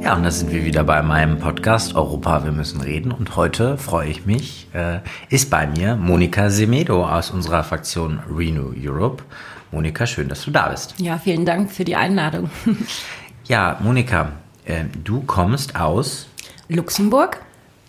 Ja, und da sind wir wieder bei meinem Podcast Europa, wir müssen reden. Und heute freue ich mich, äh, ist bei mir Monika Semedo aus unserer Fraktion Renew Europe. Monika, schön, dass du da bist. Ja, vielen Dank für die Einladung. ja, Monika, äh, du kommst aus Luxemburg.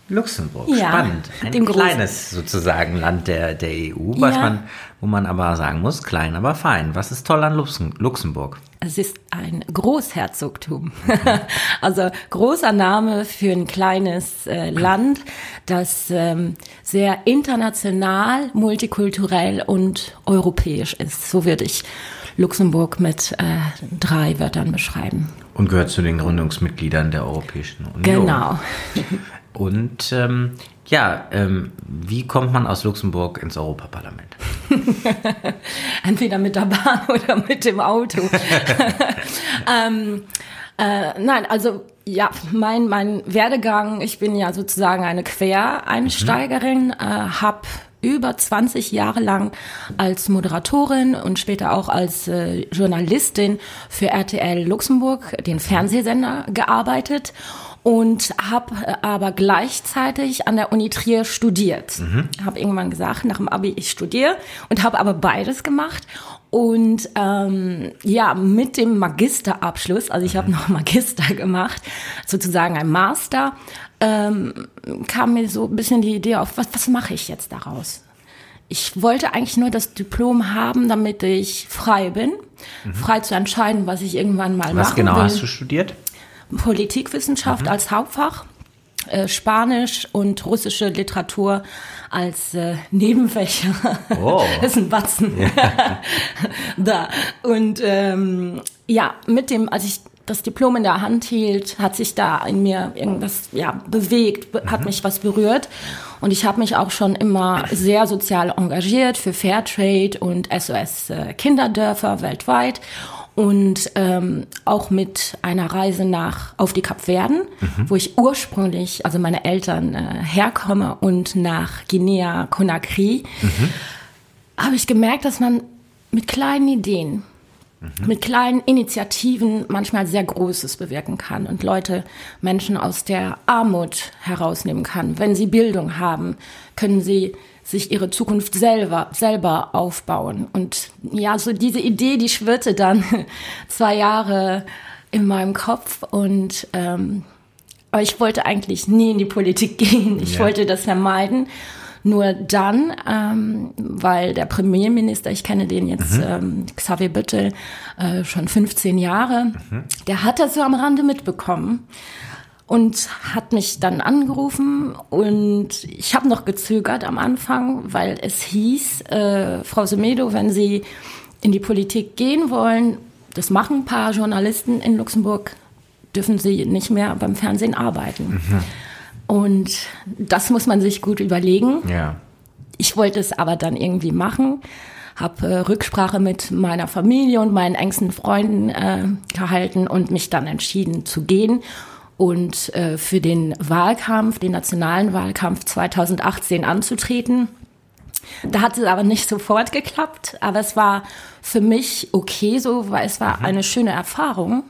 Luxemburg, ja, spannend. Ein kleines sozusagen Land der, der EU, was ja. man, wo man aber sagen muss, klein, aber fein. Was ist toll an Luxemburg? Es ist ein Großherzogtum. also großer Name für ein kleines äh, Land, das ähm, sehr international, multikulturell und europäisch ist. So würde ich Luxemburg mit äh, drei Wörtern beschreiben. Und gehört zu den Gründungsmitgliedern der Europäischen Union. Genau. Und ähm, ja, ähm, wie kommt man aus Luxemburg ins Europaparlament? Entweder mit der Bahn oder mit dem Auto. ähm, äh, nein, also ja, mein, mein Werdegang, ich bin ja sozusagen eine Quereinsteigerin, mhm. äh, habe über 20 Jahre lang als Moderatorin und später auch als äh, Journalistin für RTL Luxemburg, den Fernsehsender, gearbeitet und habe äh, aber gleichzeitig an der Uni Trier studiert. Mhm. Habe irgendwann gesagt, nach dem Abi, ich studiere und habe aber beides gemacht. Und ähm, ja, mit dem Magisterabschluss, also ich habe noch Magister gemacht, sozusagen ein Master, ähm, kam mir so ein bisschen die Idee auf, was, was mache ich jetzt daraus? Ich wollte eigentlich nur das Diplom haben, damit ich frei bin, mhm. frei zu entscheiden, was ich irgendwann mal was machen genau will. hast du studiert? Politikwissenschaft mhm. als Hauptfach, äh, Spanisch und russische Literatur als äh, Nebenfächer. Oh. das ist ein Batzen. Ja. da. Und ähm, ja, mit dem, als ich das Diplom in der Hand hielt, hat sich da in mir irgendwas ja, bewegt, hat mhm. mich was berührt. Und ich habe mich auch schon immer sehr sozial engagiert für Fairtrade und SOS äh, Kinderdörfer weltweit und ähm, auch mit einer Reise nach auf die Kapverden, mhm. wo ich ursprünglich, also meine Eltern äh, herkomme und nach Guinea Conakry, mhm. habe ich gemerkt, dass man mit kleinen Ideen, mhm. mit kleinen Initiativen manchmal sehr Großes bewirken kann und Leute, Menschen aus der Armut herausnehmen kann. Wenn sie Bildung haben, können sie sich ihre Zukunft selber, selber aufbauen. Und ja, so diese Idee, die schwirrte dann zwei Jahre in meinem Kopf und ähm, aber ich wollte eigentlich nie in die Politik gehen. Ich ja. wollte das vermeiden. Nur dann, ähm, weil der Premierminister, ich kenne den jetzt, mhm. ähm, Xavier Büttel, äh, schon 15 Jahre, mhm. der hat das so am Rande mitbekommen und hat mich dann angerufen und ich habe noch gezögert am Anfang, weil es hieß, äh, Frau Semedo, wenn Sie in die Politik gehen wollen, das machen ein paar Journalisten in Luxemburg, dürfen Sie nicht mehr beim Fernsehen arbeiten. Mhm. Und das muss man sich gut überlegen. Ja. Ich wollte es aber dann irgendwie machen, habe äh, Rücksprache mit meiner Familie und meinen engsten Freunden äh, gehalten und mich dann entschieden zu gehen und äh, für den Wahlkampf, den nationalen Wahlkampf 2018 anzutreten. Da hat es aber nicht sofort geklappt, aber es war für mich okay so, weil es war mhm. eine schöne Erfahrung.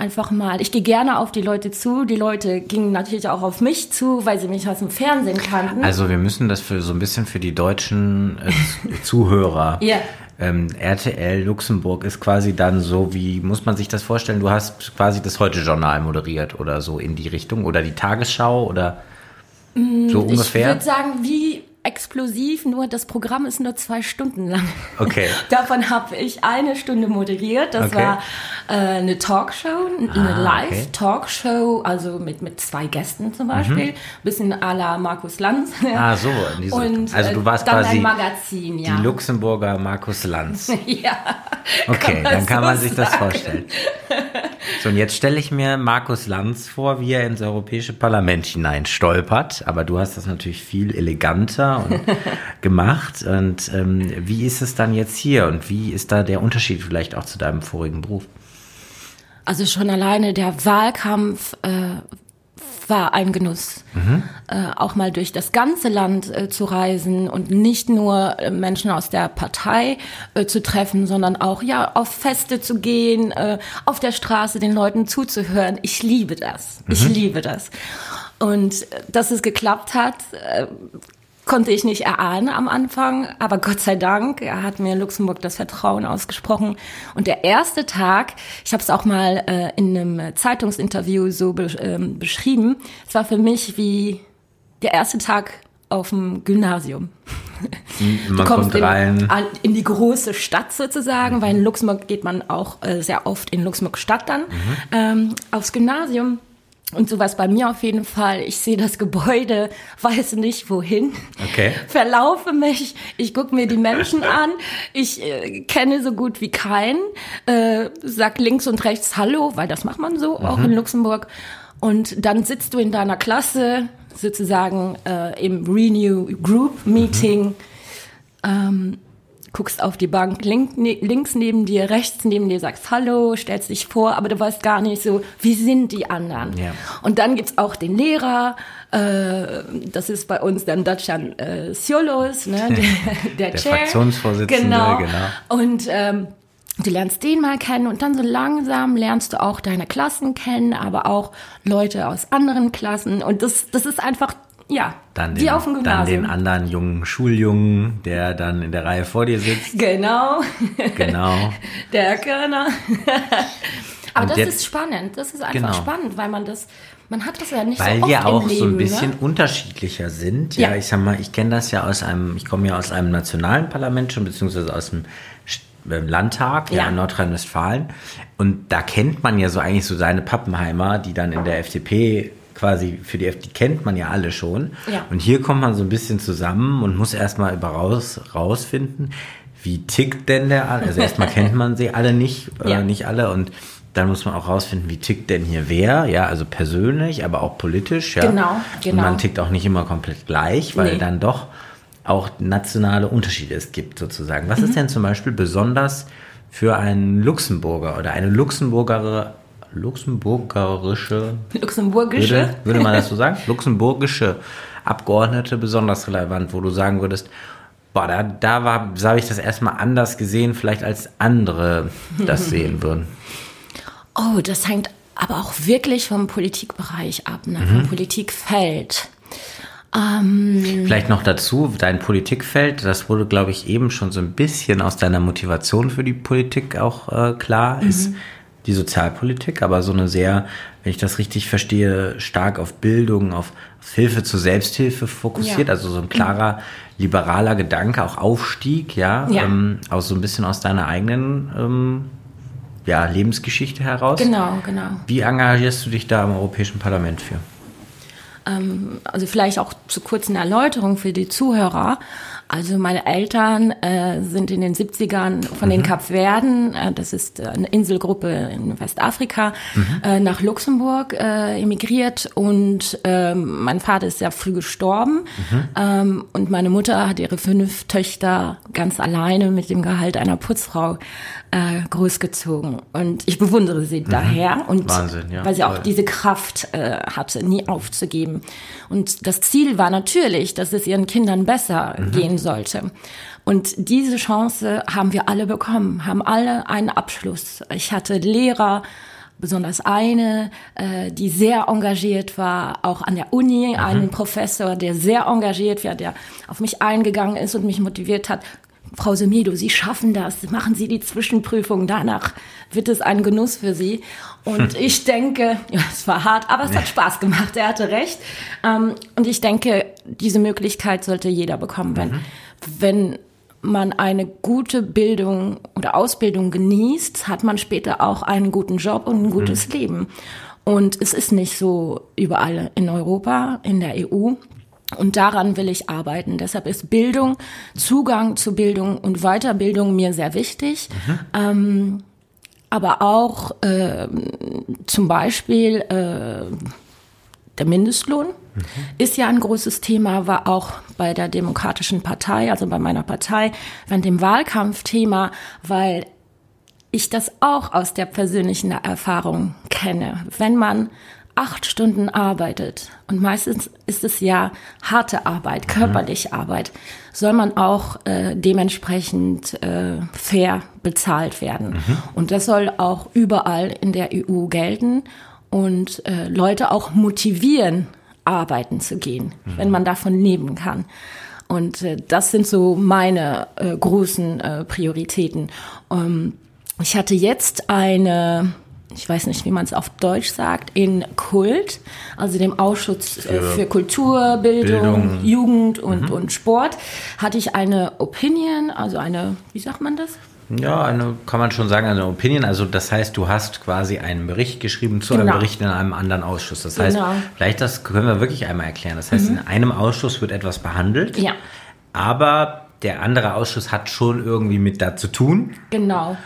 Einfach mal, ich gehe gerne auf die Leute zu. Die Leute gingen natürlich auch auf mich zu, weil sie mich aus dem Fernsehen kannten. Also wir müssen das für so ein bisschen für die deutschen äh, Zuhörer ja ähm, RTL Luxemburg ist quasi dann so, wie muss man sich das vorstellen? Du hast quasi das Heute-Journal moderiert oder so in die Richtung oder die Tagesschau oder mm, so ungefähr? Ich würde sagen, wie explosiv, nur das Programm ist nur zwei Stunden lang. Okay. Davon habe ich eine Stunde moderiert. Das okay. war äh, eine Talkshow, eine ah, Live-Talkshow, also mit, mit zwei Gästen zum Beispiel. Mhm. Bisschen à la Markus Lanz. Ah, so. Diese, Und, also du warst dann quasi ein Magazin, ja. die Luxemburger Markus Lanz. ja. Okay, dann kann so man sich sagen. das vorstellen. So, und jetzt stelle ich mir Markus Lanz vor, wie er ins Europäische Parlament hinein stolpert. Aber du hast das natürlich viel eleganter und gemacht. Und ähm, wie ist es dann jetzt hier? Und wie ist da der Unterschied vielleicht auch zu deinem vorigen Beruf? Also schon alleine der Wahlkampf äh, war ein Genuss, mhm. äh, auch mal durch das ganze Land äh, zu reisen und nicht nur äh, Menschen aus der Partei äh, zu treffen, sondern auch ja auf Feste zu gehen, äh, auf der Straße den Leuten zuzuhören. Ich liebe das. Mhm. Ich liebe das. Und äh, dass es geklappt hat, konnte ich nicht erahnen am Anfang, aber Gott sei Dank, er hat mir in Luxemburg das Vertrauen ausgesprochen. Und der erste Tag, ich habe es auch mal äh, in einem Zeitungsinterview so be ähm, beschrieben, es war für mich wie der erste Tag auf dem Gymnasium. Man du kommst in, in, die große Stadt sozusagen, mhm. weil in Luxemburg geht man auch äh, sehr oft in Luxemburg Stadt dann mhm. ähm, aufs Gymnasium. Und sowas bei mir auf jeden Fall. Ich sehe das Gebäude, weiß nicht wohin, okay. verlaufe mich, ich gucke mir die Menschen an, ich äh, kenne so gut wie keinen, äh, sag links und rechts Hallo, weil das macht man so, mhm. auch in Luxemburg. Und dann sitzt du in deiner Klasse, sozusagen äh, im Renew Group Meeting. Mhm. Ähm, guckst auf die Bank link, ne, links neben dir, rechts neben dir, sagst Hallo, stellst dich vor, aber du weißt gar nicht so, wie sind die anderen. Ja. Und dann gibt's auch den Lehrer, äh, das ist bei uns dann Dacian äh, Siolos, ne, der, der, der Chair. Fraktionsvorsitzende, genau. genau. Und ähm, du lernst den mal kennen und dann so langsam lernst du auch deine Klassen kennen, aber auch Leute aus anderen Klassen. Und das, das ist einfach ja, dann den, auf dem Gymnasium. Dann den anderen jungen Schuljungen, der dann in der Reihe vor dir sitzt. Genau. Genau. der Körner. Aber Und das ist spannend. Das ist einfach genau. spannend, weil man das, man hat das ja nicht weil so oft wir auch Leben, so ein bisschen ne? unterschiedlicher sind. Ja, ja, ich sag mal, ich kenne das ja aus einem, ich komme ja aus einem nationalen Parlament schon, beziehungsweise aus dem ähm, Landtag ja. ja in Nordrhein-Westfalen. Und da kennt man ja so eigentlich so seine Pappenheimer, die dann in der FDP quasi für die FDP kennt man ja alle schon. Ja. Und hier kommt man so ein bisschen zusammen und muss erstmal über raus, rausfinden, wie tickt denn der alle? Also erstmal kennt man sie alle nicht, äh, ja. nicht alle und dann muss man auch rausfinden, wie tickt denn hier wer, ja, also persönlich, aber auch politisch, ja. Genau, genau. Und man tickt auch nicht immer komplett gleich, weil nee. dann doch auch nationale Unterschiede es gibt, sozusagen. Was mhm. ist denn zum Beispiel besonders für einen Luxemburger oder eine Luxemburgerin luxemburgerische, luxemburgische, würde, würde man das so sagen? luxemburgische Abgeordnete besonders relevant, wo du sagen würdest, boah, da, da war, habe ich das erstmal anders gesehen, vielleicht als andere das sehen würden. Oh, das hängt aber auch wirklich vom Politikbereich ab, ne? vom mhm. Politikfeld. Ähm, Vielleicht noch dazu, dein Politikfeld, das wurde, glaube ich, eben schon so ein bisschen aus deiner Motivation für die Politik auch äh, klar, mhm. ist die Sozialpolitik, aber so eine sehr, wenn ich das richtig verstehe, stark auf Bildung, auf, Hilfe zur Selbsthilfe fokussiert, ja. also so ein klarer liberaler Gedanke, auch Aufstieg, ja, ja. Ähm, auch so ein bisschen aus deiner eigenen ähm, ja, Lebensgeschichte heraus. Genau, genau. Wie engagierst du dich da im Europäischen Parlament für? Ähm, also vielleicht auch zu kurzen Erläuterung für die Zuhörer. Also meine Eltern äh, sind in den 70ern von mhm. den Kapverden, äh, das ist eine Inselgruppe in Westafrika, mhm. äh, nach Luxemburg äh, emigriert und äh, mein Vater ist sehr früh gestorben mhm. ähm, und meine Mutter hat ihre fünf Töchter ganz alleine mit dem Gehalt einer Putzfrau äh, großgezogen und ich bewundere sie mhm. daher und Wahnsinn, ja. weil sie auch diese Kraft äh, hatte, nie aufzugeben. Und das Ziel war natürlich, dass es ihren Kindern besser mhm. gehen sollte. Und diese Chance haben wir alle bekommen, haben alle einen Abschluss. Ich hatte Lehrer, besonders eine, äh, die sehr engagiert war, auch an der Uni, mhm. einen Professor, der sehr engagiert war, der auf mich eingegangen ist und mich motiviert hat, Frau Semedo, Sie schaffen das, machen Sie die Zwischenprüfung, danach wird es ein Genuss für Sie. Und hm. ich denke, ja, es war hart, aber es hat Spaß gemacht, er hatte recht. Ähm, und ich denke, diese Möglichkeit sollte jeder bekommen, wenn, mhm. wenn man eine gute Bildung oder Ausbildung genießt, hat man später auch einen guten Job und ein gutes mhm. Leben. Und es ist nicht so überall in Europa, in der EU. Und daran will ich arbeiten. Deshalb ist Bildung, Zugang zu Bildung und Weiterbildung mir sehr wichtig. Mhm. Ähm, aber auch äh, zum Beispiel äh, der Mindestlohn mhm. ist ja ein großes Thema, war auch bei der Demokratischen Partei, also bei meiner Partei, während dem Wahlkampfthema, weil ich das auch aus der persönlichen Erfahrung kenne. Wenn man acht Stunden arbeitet, und meistens ist es ja harte Arbeit, mhm. körperliche mhm. Arbeit, soll man auch äh, dementsprechend äh, fair bezahlt werden. Mhm. Und das soll auch überall in der EU gelten und äh, Leute auch motivieren, arbeiten zu gehen, mhm. wenn man davon leben kann. Und äh, das sind so meine äh, großen äh, Prioritäten. Ähm, ich hatte jetzt eine, ich weiß nicht, wie man es auf Deutsch sagt, in Kult, also dem Ausschuss äh, für, für Kultur, Bildung, Bildung. Jugend und, mhm. und Sport, hatte ich eine Opinion, also eine, wie sagt man das? Ja, eine, kann man schon sagen, eine Opinion. Also das heißt, du hast quasi einen Bericht geschrieben zu genau. einem Bericht in einem anderen Ausschuss. Das heißt, genau. vielleicht das können wir wirklich einmal erklären. Das heißt, mhm. in einem Ausschuss wird etwas behandelt. Ja. Aber der andere Ausschuss hat schon irgendwie mit da zu tun. Genau.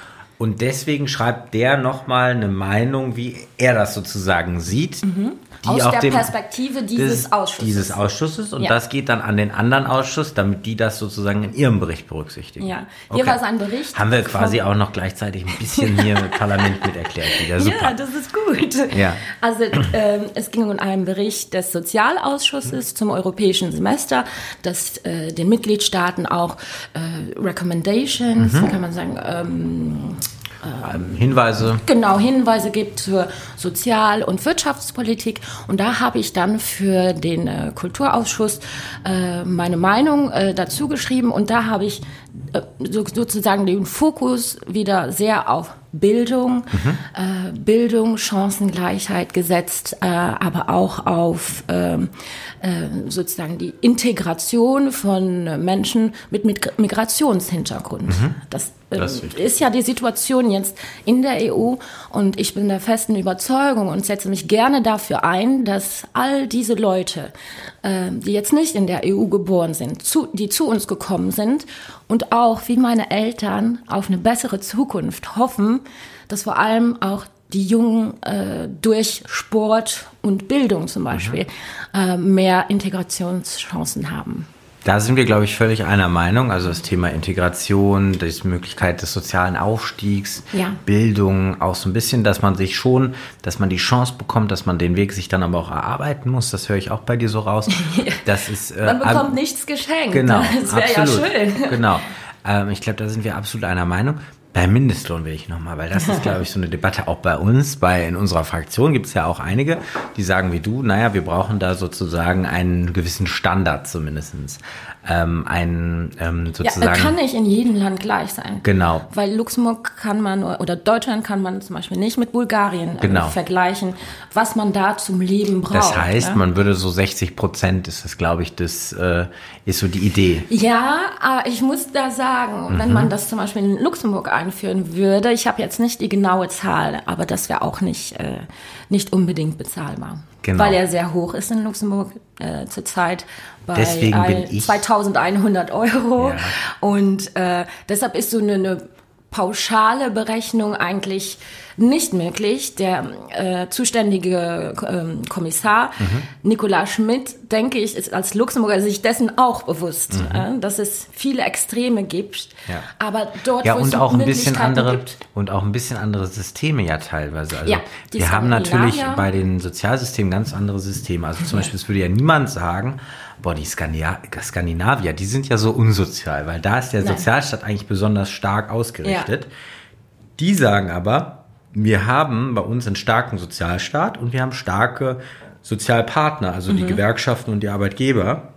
Und deswegen schreibt der nochmal eine Meinung, wie er das sozusagen sieht. Mhm. Aus der dem, Perspektive dieses des, Ausschusses. Dieses Ausschusses. Und ja. das geht dann an den anderen Ausschuss, damit die das sozusagen in ihrem Bericht berücksichtigen. Ja, hier okay. war es ein Bericht. Haben wir quasi auch noch gleichzeitig ein bisschen hier im Parlament mit erklärt. Wieder. Super. Ja, das ist gut. Ja. Also äh, es ging um einen Bericht des Sozialausschusses mhm. zum europäischen Semester, das äh, den Mitgliedstaaten auch äh, Recommendations, mhm. kann man sagen, ähm, ähm, Hinweise. Genau, Hinweise gibt zur Sozial- und Wirtschaftspolitik. Und da habe ich dann für den äh, Kulturausschuss äh, meine Meinung äh, dazu geschrieben. Und da habe ich sozusagen den Fokus wieder sehr auf Bildung, mhm. äh, Bildung, Chancengleichheit gesetzt, äh, aber auch auf ähm, äh, sozusagen die Integration von Menschen mit, mit Migrationshintergrund. Mhm. Das, äh, das ist, ist ja die Situation jetzt in der EU und ich bin der festen Überzeugung und setze mich gerne dafür ein, dass all diese Leute, äh, die jetzt nicht in der EU geboren sind, zu, die zu uns gekommen sind und auch wie meine Eltern auf eine bessere Zukunft hoffen, dass vor allem auch die Jungen äh, durch Sport und Bildung zum Beispiel mhm. äh, mehr Integrationschancen haben. Da sind wir, glaube ich, völlig einer Meinung. Also das Thema Integration, die Möglichkeit des sozialen Aufstiegs, ja. Bildung, auch so ein bisschen, dass man sich schon, dass man die Chance bekommt, dass man den Weg sich dann aber auch erarbeiten muss. Das höre ich auch bei dir so raus. Das ist, äh, man bekommt äh, nichts geschenkt. Genau, das wäre ja schön. Genau. Ähm, ich glaube, da sind wir absolut einer Meinung. Bei Mindestlohn will ich nochmal, weil das ist, glaube ich, so eine Debatte auch bei uns, bei in unserer Fraktion gibt es ja auch einige, die sagen wie du, naja, wir brauchen da sozusagen einen gewissen Standard zumindestens ähm, ein ähm, sozusagen. Ja, kann nicht in jedem Land gleich sein. Genau. Weil Luxemburg kann man oder Deutschland kann man zum Beispiel nicht mit Bulgarien äh, genau. vergleichen, was man da zum Leben braucht. Das heißt, ja? man würde so 60 Prozent ist das, glaube ich, das äh, ist so die Idee. Ja, aber ich muss da sagen, mhm. wenn man das zum Beispiel in Luxemburg einführen würde, ich habe jetzt nicht die genaue Zahl, aber das wäre auch nicht äh, nicht unbedingt bezahlbar. Genau. Weil er sehr hoch ist in Luxemburg äh, zurzeit bei Deswegen 2100 Euro. Ja. Und äh, deshalb ist so eine, eine pauschale Berechnung eigentlich nicht möglich. Der äh, zuständige äh, Kommissar mhm. Nicolas Schmidt, denke ich, ist als Luxemburger sich dessen auch bewusst, mhm. äh, dass es viele Extreme gibt. Ja. Aber dort, ja, wo und es auch ein bisschen andere gibt, und auch ein bisschen andere Systeme ja teilweise. Also ja, wir haben natürlich bei den Sozialsystemen ganz andere Systeme. Also zum Beispiel, es würde ja niemand sagen, boah, die Skandinavier, die sind ja so unsozial, weil da ist der Nein. Sozialstaat eigentlich besonders stark ausgerichtet. Ja. Die sagen aber, wir haben bei uns einen starken Sozialstaat und wir haben starke Sozialpartner, also mhm. die Gewerkschaften und die Arbeitgeber.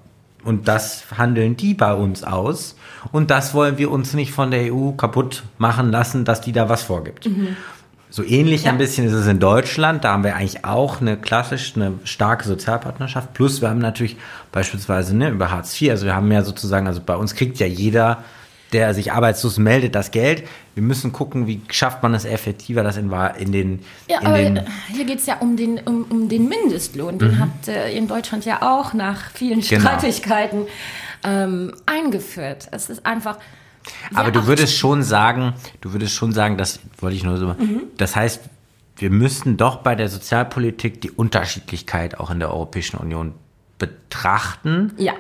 Und das handeln die bei uns aus. Und das wollen wir uns nicht von der EU kaputt machen lassen, dass die da was vorgibt. Mhm. So ähnlich ja. ein bisschen ist es in Deutschland. Da haben wir eigentlich auch eine klassisch, eine starke Sozialpartnerschaft. Plus wir haben natürlich beispielsweise ne, über Hartz IV, also wir haben ja sozusagen, also bei uns kriegt ja jeder der sich arbeitslos meldet, das Geld. Wir müssen gucken, wie schafft man es effektiver, das in, in den. Ja, in aber den hier geht es ja um den, um, um den Mindestlohn. Den mhm. habt ihr in Deutschland ja auch nach vielen genau. Streitigkeiten ähm, eingeführt. Es ist einfach. Aber du würdest schon sagen, du würdest schon sagen, das wollte ich nur so. Mhm. Das heißt, wir müssen doch bei der Sozialpolitik die Unterschiedlichkeit auch in der Europäischen Union betrachten. Ja.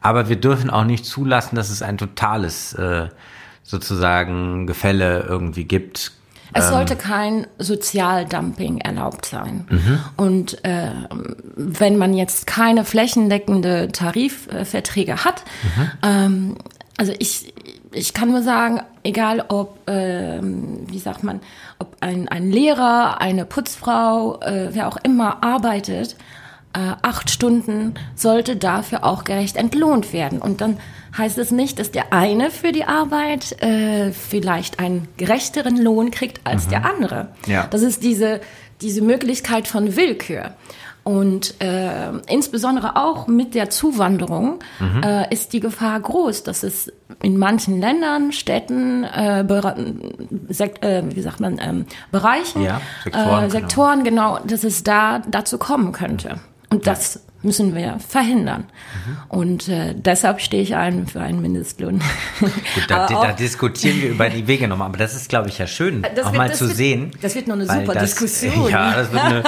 Aber wir dürfen auch nicht zulassen, dass es ein totales äh, sozusagen Gefälle irgendwie gibt. Es ähm, sollte kein Sozialdumping erlaubt sein. Mhm. Und äh, wenn man jetzt keine flächendeckende Tarifverträge hat, mhm. ähm, also ich, ich kann nur sagen, egal ob, äh, wie sagt man, ob ein, ein Lehrer, eine Putzfrau, äh, wer auch immer arbeitet, äh, acht Stunden sollte dafür auch gerecht entlohnt werden. Und dann heißt es nicht, dass der eine für die Arbeit äh, vielleicht einen gerechteren Lohn kriegt als mhm. der andere. Ja. Das ist diese, diese Möglichkeit von Willkür. Und äh, insbesondere auch mit der Zuwanderung mhm. äh, ist die Gefahr groß, dass es in manchen Ländern, Städten, äh, äh, wie sagt man, ähm, Bereichen, ja, Sektoren, äh, Sektoren genau. genau, dass es da dazu kommen könnte. Und das müssen wir verhindern. Mhm. Und äh, deshalb stehe ich ein für einen Mindestlohn. Gut, da, da, diskutieren wir über die Wege nochmal. Aber das ist, glaube ich, ja schön, das auch wird, mal zu wird, sehen. Das wird noch eine super das, Diskussion. Ja, das wird eine.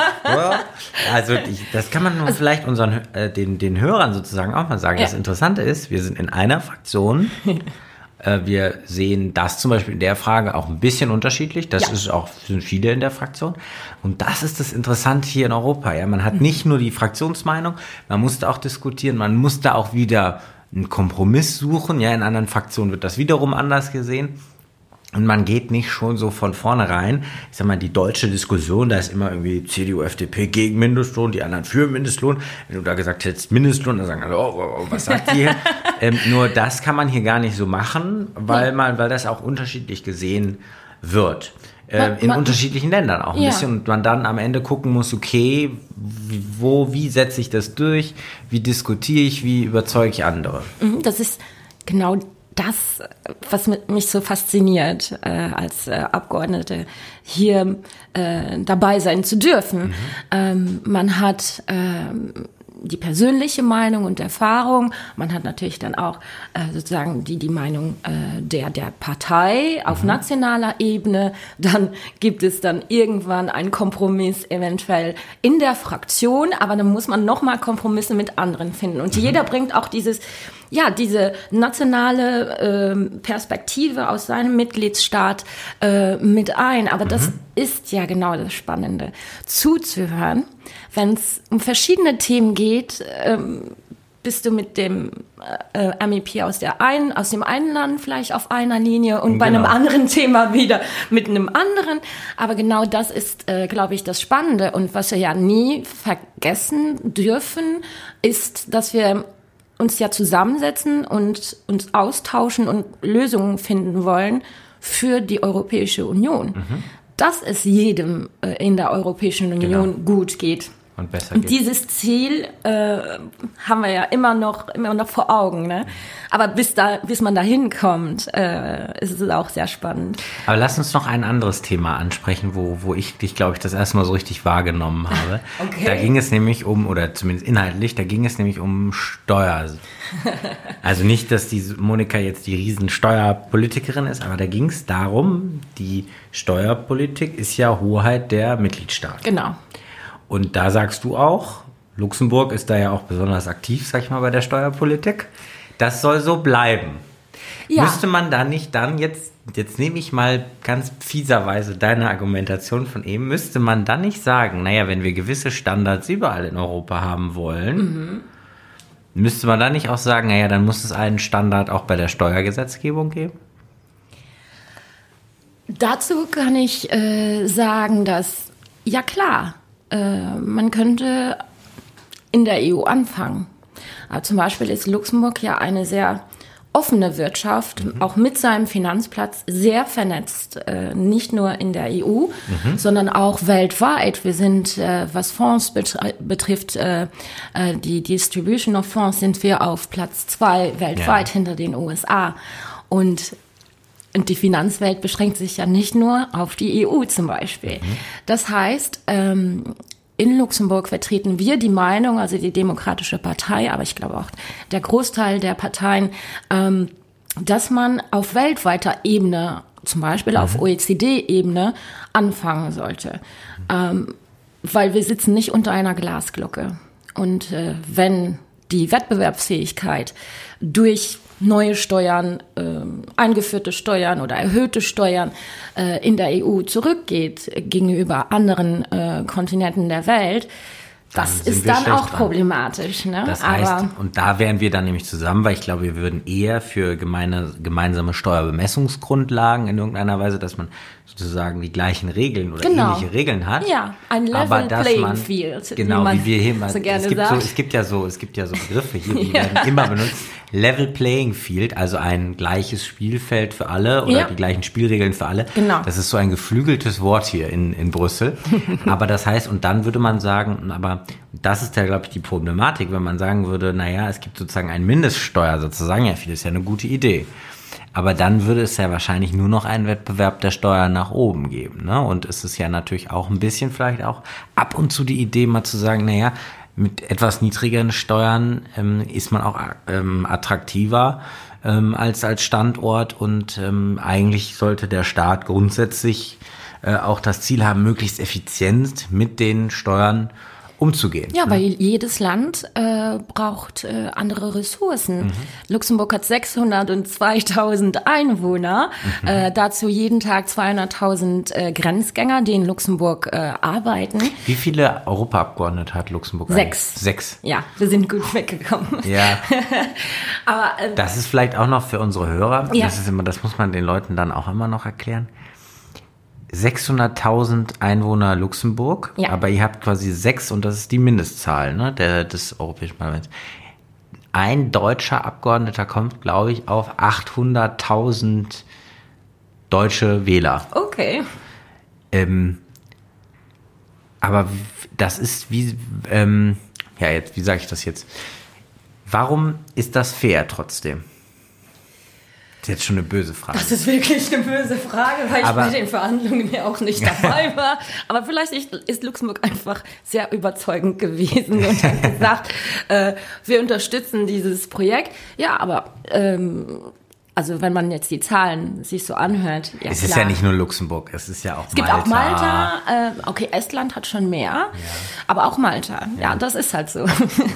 also ich, das kann man also, vielleicht unseren äh, den, den Hörern sozusagen auch mal sagen. Ja. Das Interessante ist, wir sind in einer Fraktion. Äh, wir sehen das zum Beispiel in der Frage auch ein bisschen unterschiedlich. Das ja. ist auch, sind viele in der Fraktion. Und das ist das Interessante hier in Europa. Ja, man hat nicht nur die Fraktionsmeinung, man musste auch diskutieren, man musste auch wieder einen Kompromiss suchen. Ja, in anderen Fraktionen wird das wiederum anders gesehen. Und man geht nicht schon so von vornherein, ich sag mal, die deutsche Diskussion, da ist immer irgendwie CDU, FDP gegen Mindestlohn, die anderen für Mindestlohn. Wenn du da gesagt hättest Mindestlohn, dann sagen alle, oh, oh, oh was sagt die hier? ähm, nur das kann man hier gar nicht so machen, weil man, weil das auch unterschiedlich gesehen wird. Äh, in man, unterschiedlichen Ländern auch ein ja. bisschen und man dann am Ende gucken muss, okay, wo, wie setze ich das durch, wie diskutiere ich, wie überzeuge ich andere. Mhm, das ist genau das, was mich so fasziniert, äh, als äh, Abgeordnete hier äh, dabei sein zu dürfen. Mhm. Ähm, man hat ähm, die persönliche Meinung und Erfahrung. Man hat natürlich dann auch äh, sozusagen die, die Meinung äh, der, der Partei auf mhm. nationaler Ebene. Dann gibt es dann irgendwann einen Kompromiss eventuell in der Fraktion, aber dann muss man nochmal Kompromisse mit anderen finden. Und mhm. jeder bringt auch dieses, ja, diese nationale äh, Perspektive aus seinem Mitgliedsstaat äh, mit ein. Aber mhm. das ist ja genau das Spannende, zuzuhören wenn es um verschiedene Themen geht, ähm, bist du mit dem äh, MEP aus der einen, aus dem einen Land vielleicht auf einer Linie und genau. bei einem genau. anderen Thema wieder mit einem anderen. Aber genau das ist, äh, glaube ich, das Spannende. Und was wir ja nie vergessen dürfen, ist, dass wir uns ja zusammensetzen und uns austauschen und Lösungen finden wollen für die Europäische Union. Mhm. Dass es jedem äh, in der Europäischen Union genau. gut geht und besser geht. Dieses Ziel äh, haben wir ja immer noch, immer noch vor Augen. Ne? Aber bis, da, bis man da hinkommt, äh, ist es auch sehr spannend. Aber lass uns noch ein anderes Thema ansprechen, wo, wo ich dich, glaube ich, das erste Mal so richtig wahrgenommen habe. okay. Da ging es nämlich um, oder zumindest inhaltlich, da ging es nämlich um Steuer. Also nicht, dass die Monika jetzt die riesen Steuerpolitikerin ist, aber da ging es darum, die Steuerpolitik ist ja Hoheit der Mitgliedstaaten. Genau. Und da sagst du auch, Luxemburg ist da ja auch besonders aktiv, sag ich mal, bei der Steuerpolitik. Das soll so bleiben. Ja. Müsste man da nicht dann jetzt, jetzt nehme ich mal ganz fieserweise deine Argumentation von eben, müsste man dann nicht sagen, naja, wenn wir gewisse Standards überall in Europa haben wollen, mhm. müsste man dann nicht auch sagen, naja, dann muss es einen Standard auch bei der Steuergesetzgebung geben? Dazu kann ich äh, sagen, dass, ja klar, äh, man könnte in der EU anfangen. Aber zum Beispiel ist Luxemburg ja eine sehr offene Wirtschaft, mhm. auch mit seinem Finanzplatz sehr vernetzt, äh, nicht nur in der EU, mhm. sondern auch weltweit. Wir sind, äh, was Fonds betrifft, äh, äh, die Distribution of Fonds, sind wir auf Platz zwei weltweit ja. hinter den USA. Und und die Finanzwelt beschränkt sich ja nicht nur auf die EU zum Beispiel. Mhm. Das heißt, ähm, in Luxemburg vertreten wir die Meinung, also die Demokratische Partei, aber ich glaube auch der Großteil der Parteien, ähm, dass man auf weltweiter Ebene, zum Beispiel auf mhm. OECD-Ebene, anfangen sollte. Ähm, weil wir sitzen nicht unter einer Glasglocke. Und äh, wenn die Wettbewerbsfähigkeit durch neue Steuern, äh, eingeführte Steuern oder erhöhte Steuern äh, in der EU zurückgeht gegenüber anderen äh, Kontinenten der Welt, das ist dann auch dran. problematisch. Ne? Das heißt, Aber und da wären wir dann nämlich zusammen, weil ich glaube, wir würden eher für gemeine, gemeinsame Steuerbemessungsgrundlagen in irgendeiner Weise, dass man sozusagen die gleichen Regeln oder genau. ähnliche Regeln hat. Ja, ein Level aber dass Playing man, Field. Genau, wie, wie wir hier mal, so gerne es gibt. So, es gibt ja so, es gibt ja so Begriffe hier, die ja. werden immer benutzt. Level Playing Field, also ein gleiches Spielfeld für alle oder ja. die gleichen Spielregeln für alle. Genau. Das ist so ein geflügeltes Wort hier in, in Brüssel. aber das heißt, und dann würde man sagen, aber das ist ja, glaube ich, die Problematik, wenn man sagen würde, naja, es gibt sozusagen einen Mindeststeuer sozusagen, ja, viel ist ja eine gute Idee. Aber dann würde es ja wahrscheinlich nur noch einen Wettbewerb der Steuern nach oben geben. Ne? Und es ist ja natürlich auch ein bisschen vielleicht auch ab und zu die Idee, mal zu sagen, naja, mit etwas niedrigeren Steuern ähm, ist man auch ähm, attraktiver ähm, als als Standort. Und ähm, eigentlich sollte der Staat grundsätzlich äh, auch das Ziel haben, möglichst effizient mit den Steuern umzugehen. Ja, ne? weil jedes Land äh, braucht äh, andere Ressourcen. Mhm. Luxemburg hat 602.000 Einwohner, mhm. äh, dazu jeden Tag 200.000 äh, Grenzgänger, die in Luxemburg äh, arbeiten. Wie viele Europaabgeordnete hat Luxemburg? Sechs. Eigentlich? Sechs. Ja, wir sind gut weggekommen. Ja. Aber äh, das ist vielleicht auch noch für unsere Hörer. Ja. Das ist immer, das muss man den Leuten dann auch immer noch erklären. 600.000 Einwohner Luxemburg, ja. aber ihr habt quasi sechs und das ist die Mindestzahl ne, der, des Europäischen Parlaments. Ein deutscher Abgeordneter kommt, glaube ich, auf 800.000 deutsche Wähler. Okay. Ähm, aber das ist wie, ähm, ja, jetzt, wie sage ich das jetzt? Warum ist das fair trotzdem? Das ist jetzt schon eine böse Frage. Das ist wirklich eine böse Frage, weil aber, ich bei den Verhandlungen ja auch nicht dabei war. Aber vielleicht ist Luxemburg einfach sehr überzeugend gewesen und hat gesagt, äh, wir unterstützen dieses Projekt. Ja, aber ähm, also wenn man jetzt die Zahlen sich so anhört. Ja, es klar. ist ja nicht nur Luxemburg, es ist ja auch es Malta. Es gibt auch Malta, äh, okay, Estland hat schon mehr, ja. aber auch Malta. Ja. ja, das ist halt so.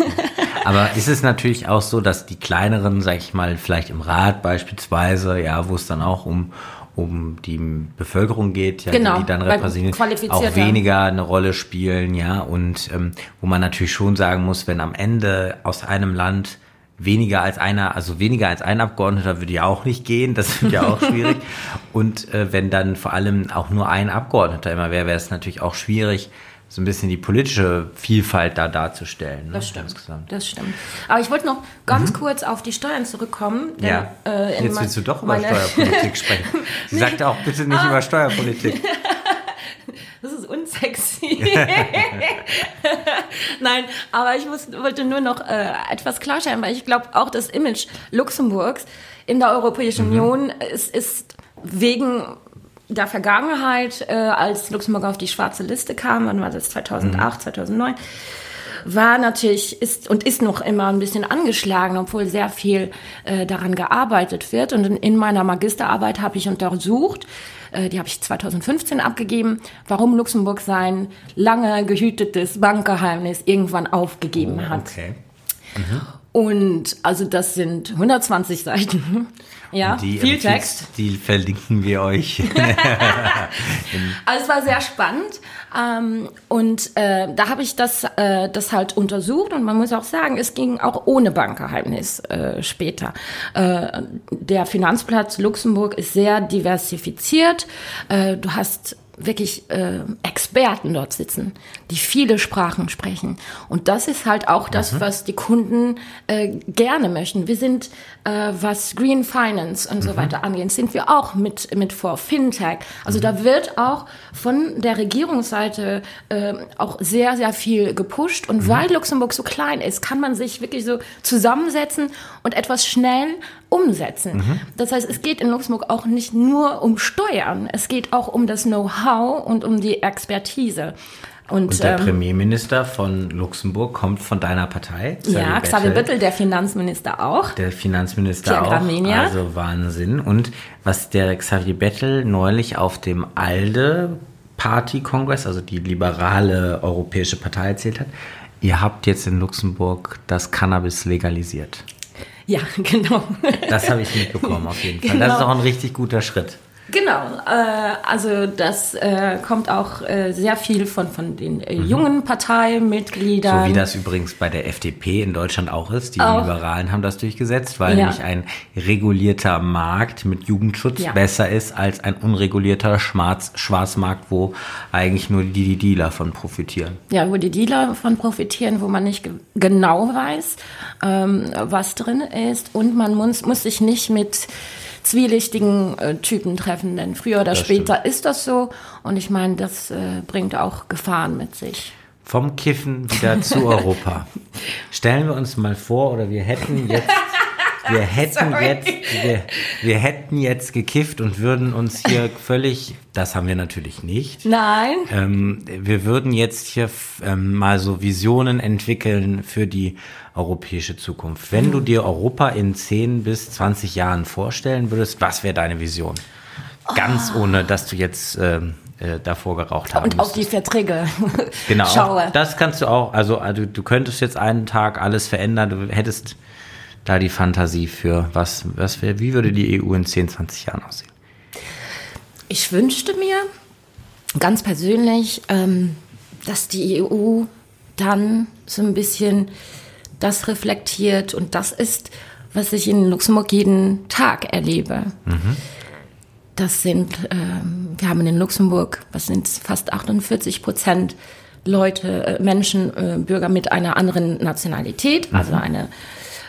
aber ist es natürlich auch so, dass die kleineren, sag ich mal, vielleicht im Rat beispielsweise, ja, wo es dann auch um um die Bevölkerung geht, ja, genau, die dann repräsentieren, auch weniger eine Rolle spielen, ja, und ähm, wo man natürlich schon sagen muss, wenn am Ende aus einem Land weniger als einer, also weniger als ein Abgeordneter würde ja auch nicht gehen, das wird ja auch schwierig. Und äh, wenn dann vor allem auch nur ein Abgeordneter immer wäre, wäre es natürlich auch schwierig, so ein bisschen die politische Vielfalt da darzustellen. Ne? Das stimmt. Insgesamt. Das stimmt. Aber ich wollte noch ganz mhm. kurz auf die Steuern zurückkommen. Denn, ja. Äh, Jetzt willst du doch über Steuerpolitik sprechen. Sie sagte auch bitte nicht ah. über Steuerpolitik. Das ist unsexy. Nein, aber ich muss, wollte nur noch äh, etwas klarstellen, weil ich glaube, auch das Image Luxemburgs in der Europäischen mhm. Union ist, ist wegen der Vergangenheit, äh, als Luxemburg auf die schwarze Liste kam, wann war das, 2008, mhm. 2009, war natürlich, ist und ist noch immer ein bisschen angeschlagen, obwohl sehr viel äh, daran gearbeitet wird. Und in, in meiner Magisterarbeit habe ich untersucht, äh, die habe ich 2015 abgegeben, warum Luxemburg sein lange gehütetes Bankgeheimnis irgendwann aufgegeben oh, hat. Okay. Mhm. Und also das sind 120 Seiten. Ja, die, viel Text. Die verlinken wir euch. also es war sehr spannend. Ähm, und äh, da habe ich das, äh, das halt untersucht und man muss auch sagen, es ging auch ohne Bankgeheimnis äh, später. Äh, der Finanzplatz Luxemburg ist sehr diversifiziert. Äh, du hast wirklich äh, Experten dort sitzen, die viele Sprachen sprechen. Und das ist halt auch das, mhm. was die Kunden äh, gerne möchten. Wir sind, äh, was Green Finance und mhm. so weiter angeht, sind wir auch mit, mit vor Fintech. Also mhm. da wird auch von der Regierungsseite äh, auch sehr, sehr viel gepusht. Und mhm. weil Luxemburg so klein ist, kann man sich wirklich so zusammensetzen und etwas schnell umsetzen. Mhm. Das heißt, es geht in Luxemburg auch nicht nur um Steuern, es geht auch um das Know-how und um die Expertise. Und, und der ähm, Premierminister von Luxemburg kommt von deiner Partei. Ja, Xavier Bettel, der Finanzminister auch. Der Finanzminister Pierre auch. Gramenia. Also Wahnsinn. Und was der Xavier Bettel neulich auf dem ALDE Party Kongress, also die liberale europäische Partei erzählt hat, ihr habt jetzt in Luxemburg das Cannabis legalisiert. Ja, genau. Das habe ich mitbekommen auf jeden Fall. Genau. Das ist auch ein richtig guter Schritt. Genau, äh, also das äh, kommt auch äh, sehr viel von, von den äh, mhm. jungen Parteimitgliedern. So wie das übrigens bei der FDP in Deutschland auch ist. Die auch. Liberalen haben das durchgesetzt, weil ja. nämlich ein regulierter Markt mit Jugendschutz ja. besser ist als ein unregulierter Schwarz Schwarzmarkt, wo eigentlich nur die, die Dealer von profitieren. Ja, wo die Dealer von profitieren, wo man nicht ge genau weiß, ähm, was drin ist und man muss, muss sich nicht mit zwielichtigen äh, Typen treffen, denn früher oder das später stimmt. ist das so. Und ich meine, das äh, bringt auch Gefahren mit sich. Vom Kiffen wieder zu Europa. Stellen wir uns mal vor, oder wir hätten jetzt wir hätten jetzt, wir, wir, hätten jetzt gekifft und würden uns hier völlig, das haben wir natürlich nicht. Nein. Ähm, wir würden jetzt hier ähm, mal so Visionen entwickeln für die europäische Zukunft. Wenn du dir Europa in 10 bis 20 Jahren vorstellen würdest, was wäre deine Vision? Ganz oh. ohne, dass du jetzt ähm, äh, davor geraucht haben Und auf die Verträge genau, schaue. Das kannst du auch. Also, also du könntest jetzt einen Tag alles verändern. Du hättest da die Fantasie für, was, was wär, wie würde die EU in 10, 20 Jahren aussehen? Ich wünschte mir ganz persönlich, ähm, dass die EU dann so ein bisschen das reflektiert und das ist, was ich in Luxemburg jeden Tag erlebe. Mhm. Das sind, ähm, wir haben in Luxemburg, was sind fast 48 Prozent Leute, äh, Menschen, äh, Bürger mit einer anderen Nationalität, also mhm. eine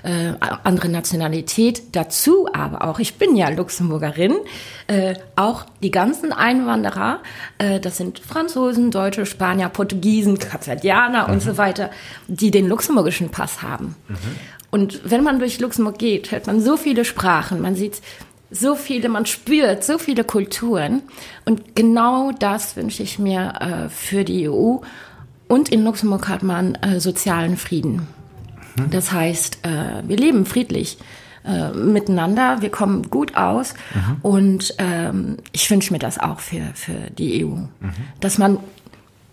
äh, andere Nationalität. Dazu aber auch, ich bin ja Luxemburgerin, äh, auch die ganzen Einwanderer, äh, das sind Franzosen, Deutsche, Spanier, Portugiesen, Kapverdianer mhm. und so weiter, die den luxemburgischen Pass haben. Mhm. Und wenn man durch Luxemburg geht, hört man so viele Sprachen, man sieht so viele, man spürt so viele Kulturen. Und genau das wünsche ich mir äh, für die EU. Und in Luxemburg hat man äh, sozialen Frieden. Mhm. Das heißt, äh, wir leben friedlich äh, miteinander, wir kommen gut aus mhm. und ähm, ich wünsche mir das auch für, für die EU, mhm. dass man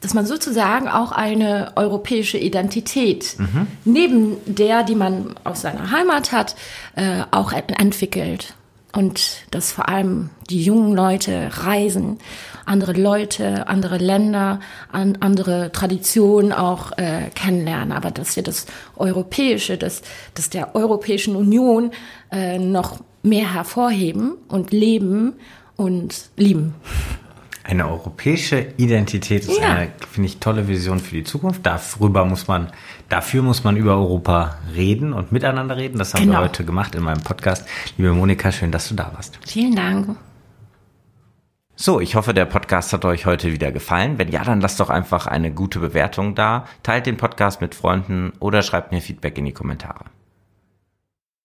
dass man sozusagen auch eine europäische Identität mhm. neben der, die man aus seiner Heimat hat, äh, auch entwickelt und dass vor allem die jungen Leute reisen, andere Leute, andere Länder, an, andere Traditionen auch äh, kennenlernen, aber dass wir das Europäische, das, das der Europäischen Union äh, noch mehr hervorheben und leben und lieben. Eine europäische Identität ist ja. eine, finde ich, tolle Vision für die Zukunft. Darüber muss man, dafür muss man über Europa reden und miteinander reden. Das haben genau. wir heute gemacht in meinem Podcast. Liebe Monika, schön, dass du da warst. Vielen Dank. So, ich hoffe, der Podcast hat euch heute wieder gefallen. Wenn ja, dann lasst doch einfach eine gute Bewertung da, teilt den Podcast mit Freunden oder schreibt mir Feedback in die Kommentare.